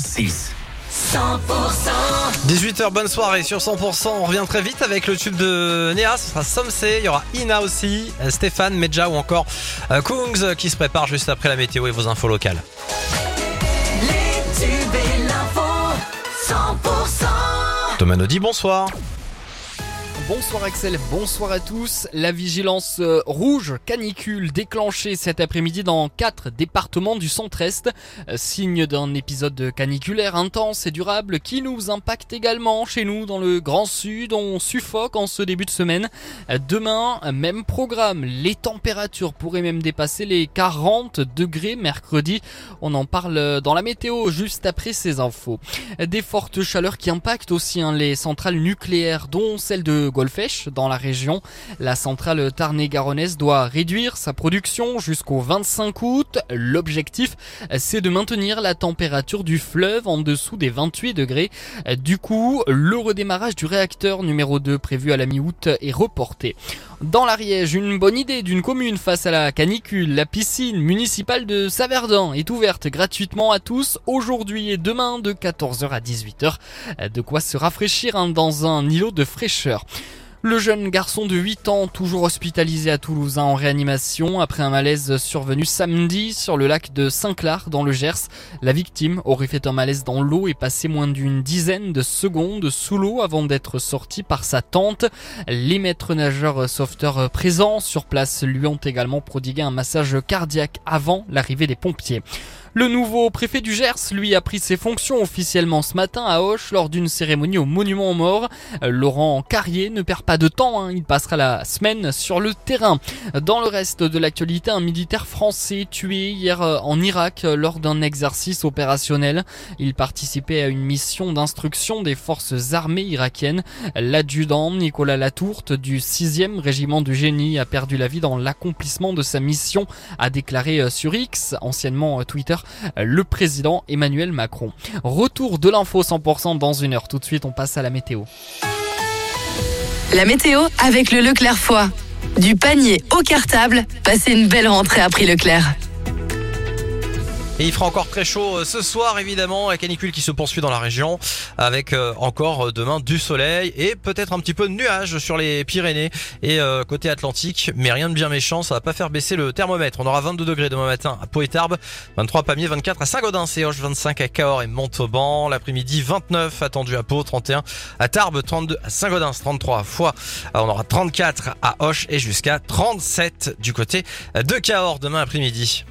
106. 18h, bonne soirée sur 100%. On revient très vite avec le tube de Néa. Ce sera Somsé. Il y aura Ina aussi, euh, Stéphane, Medja ou encore euh, Kungs euh, qui se prépare juste après la météo et vos infos locales. Les tubes et l'info, 100%. Thomas Naudy, bonsoir. Bonsoir Axel, bonsoir à tous. La vigilance euh, rouge canicule déclenchée cet après-midi dans quatre départements du centre-est, euh, signe d'un épisode caniculaire intense et durable qui nous impacte également chez nous dans le Grand Sud. On suffoque en ce début de semaine. Euh, Demain, même programme. Les températures pourraient même dépasser les 40 degrés mercredi. On en parle dans la météo juste après ces infos. Des fortes chaleurs qui impactent aussi hein, les centrales nucléaires, dont celle de Dans la région. La centrale Tarn-et-Garonnaise doit réduire sa production jusqu'au 25 août. L'objectif, c'est de maintenir la température du fleuve en dessous des 28 degrés. Du coup, le redémarrage du réacteur numéro 2 prévu à la mi-août est reporté. Dans l'Ariège, une bonne idée d'une commune face à la canicule. La piscine municipale de Saverdun est ouverte gratuitement à tous aujourd'hui et demain de 14h à 18h. De quoi se rafraîchir hein, dans un îlot de fraîcheur. Le jeune garçon de 8 ans, toujours hospitalisé à Toulouse hein, en réanimation après un malaise survenu samedi sur le lac de Saint-Clar dans le Gers. La victime aurait fait un malaise dans l'eau et passé moins d'une dizaine de secondes sous l'eau avant d'être sorti par sa tante. Les maîtres nageurs sauveteurs présents sur place lui ont également prodigué un massage cardiaque avant l'arrivée des pompiers. Le nouveau préfet du Gers, lui, a pris ses fonctions officiellement ce matin à Auch lors d'une cérémonie au monument aux morts. Laurent Carrier ne perd pas de temps, hein, il passera la semaine sur le terrain. Dans le reste de l'actualité, un militaire français tué hier euh, en Irak euh, lors d'un exercice opérationnel. Il participait à une mission d'instruction des forces armées irakiennes. L'adjudant Nicolas Latourte du 6e régiment du génie a perdu la vie dans l'accomplissement de sa mission, a déclaré sur X, anciennement Twitter, le président Emmanuel Macron. Retour de l'info 100% dans une heure. Tout de suite, on passe à la météo. La météo avec le Leclerc Foie. Du panier au cartable, passez une belle rentrée à prix Leclerc. Et il fera encore très chaud euh, ce soir évidemment, la canicule qui se poursuit dans la région avec euh, encore euh, demain du soleil et peut-être un petit peu de nuages sur les Pyrénées et côté Atlantique, mais rien de bien méchant, ça va pas faire baisser le thermomètre. On aura 22 degrés demain matin à Pau et Tarbes, 23 à Pamiers, 24 à Saint-Gaudens et Hoche, 25 à Cahors et Montauban, l'après-midi 29 attendu à Pau, 31 à Tarbes, 32 à Saint-Gaudens, 33 à Foix, on aura 34 à Hoche et jusqu'à 37 du côté de Cahors demain après-midi.